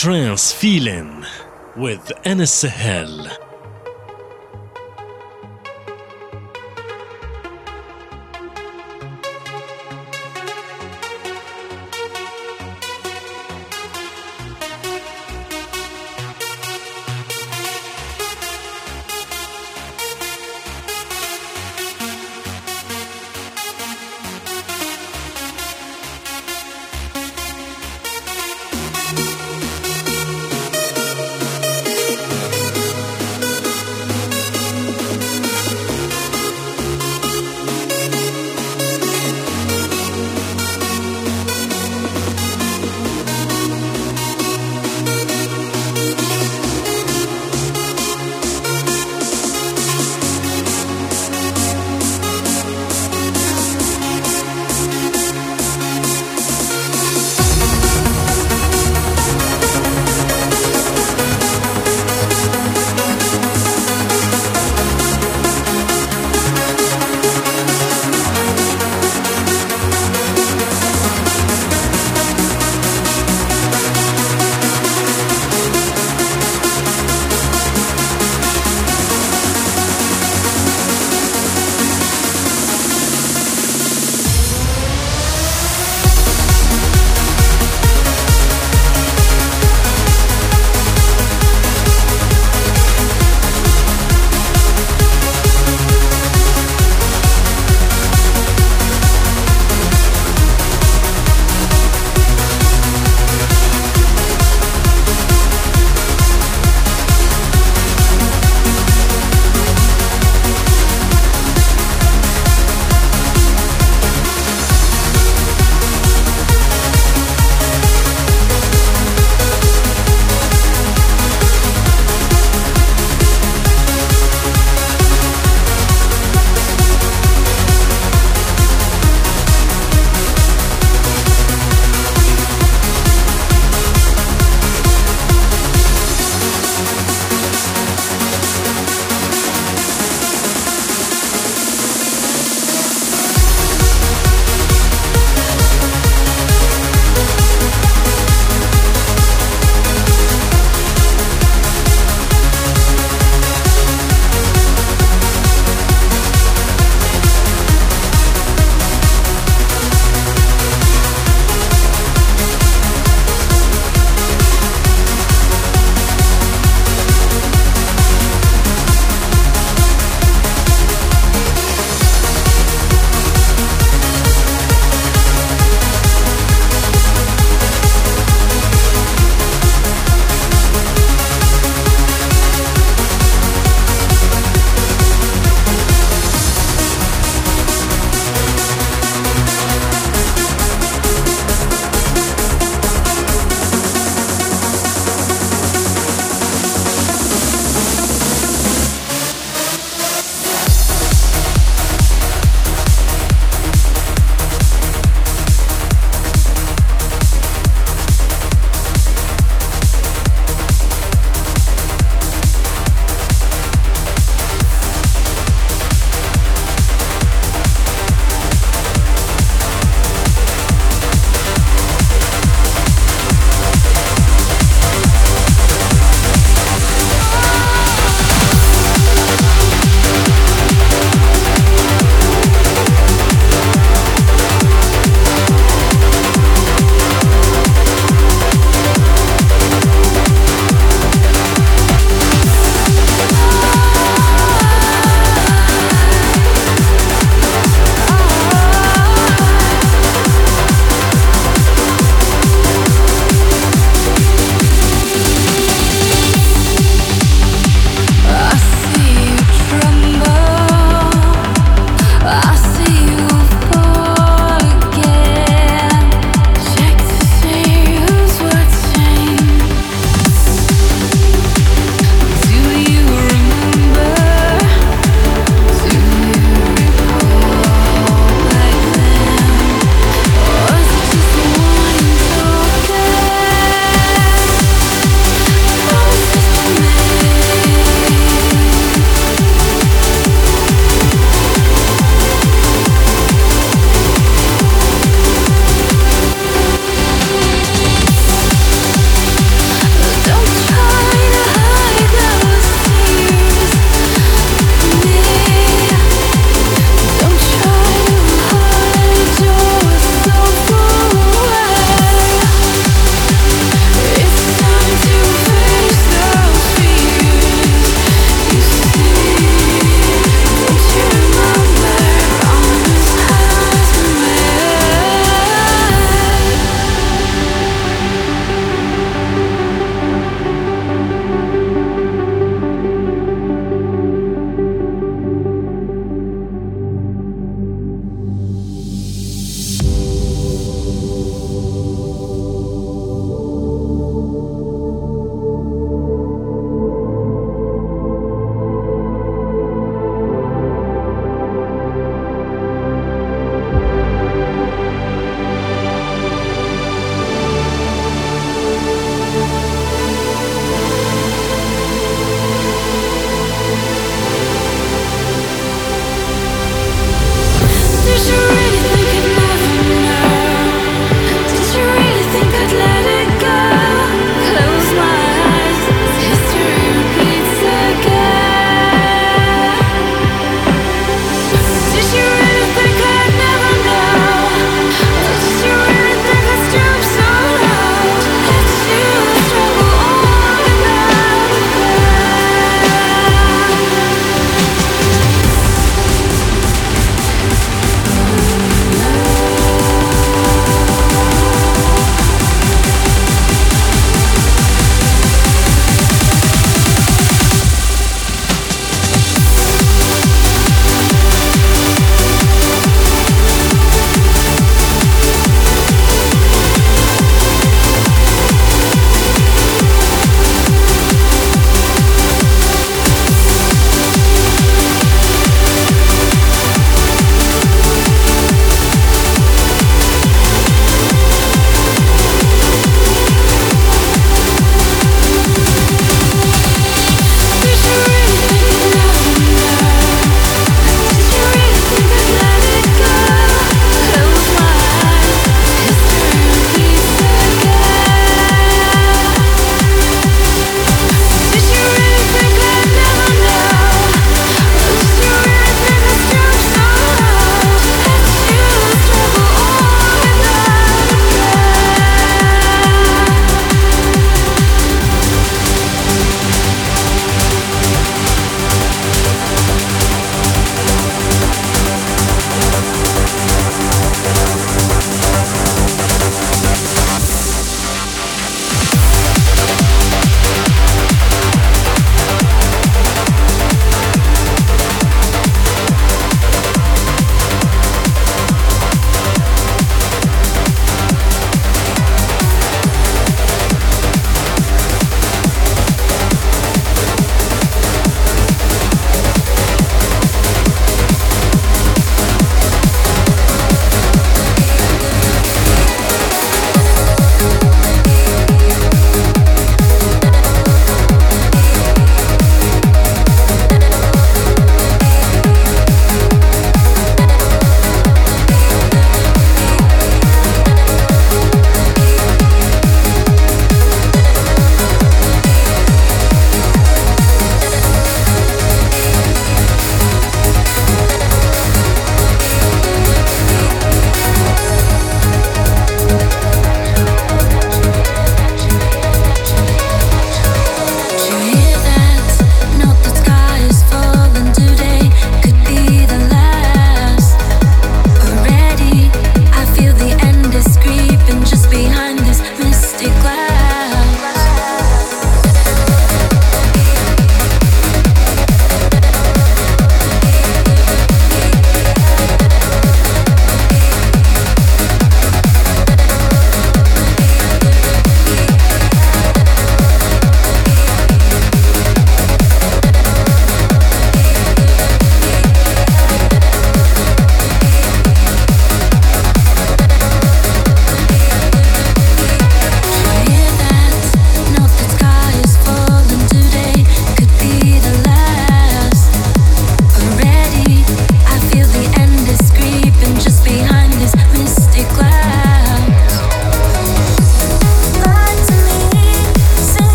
Trance Feeling with Anas Sahel.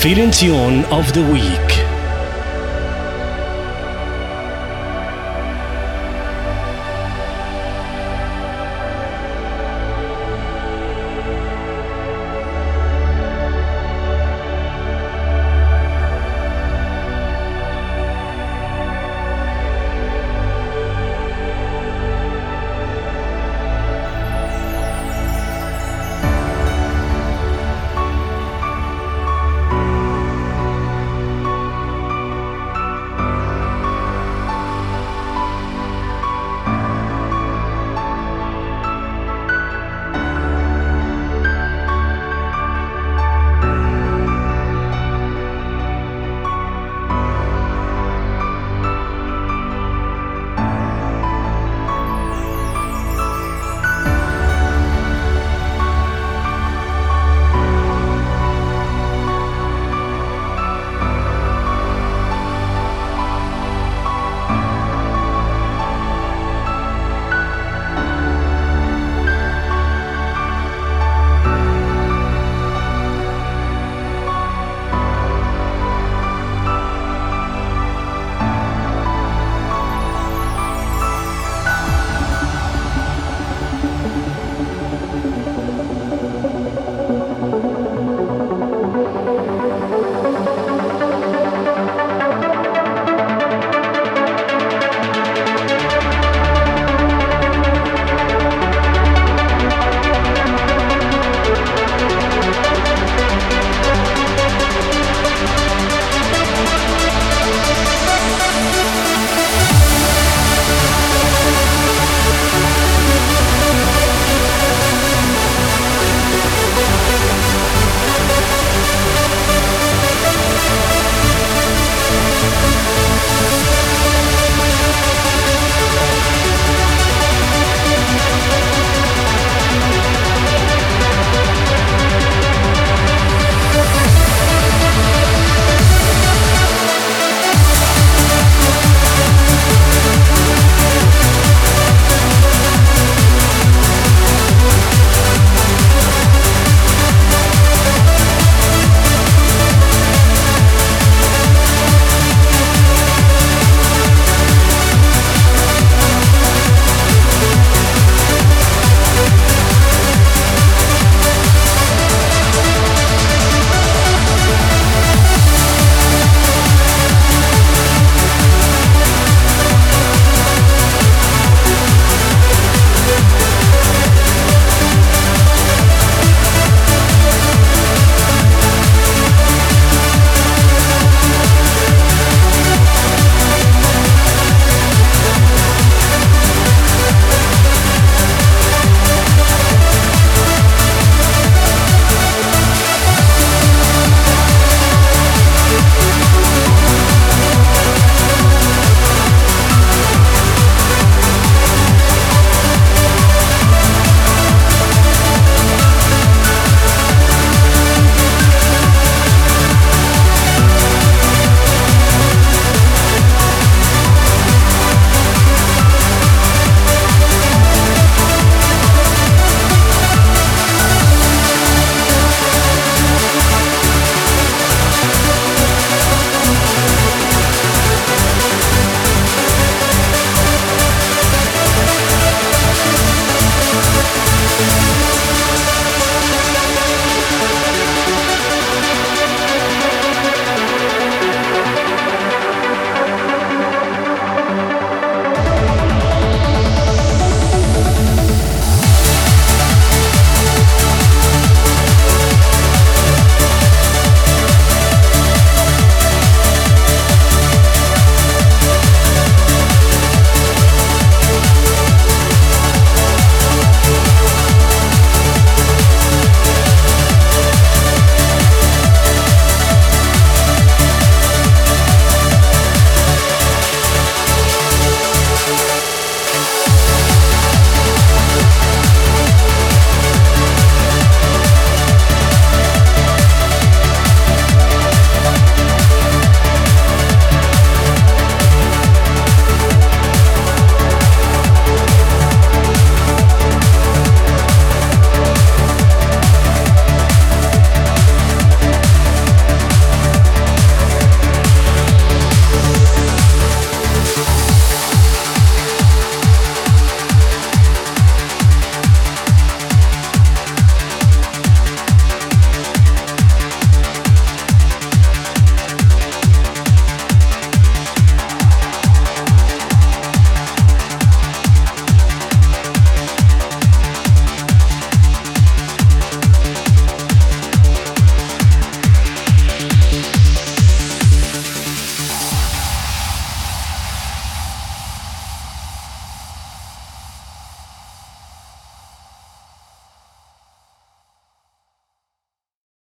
Tune of the week.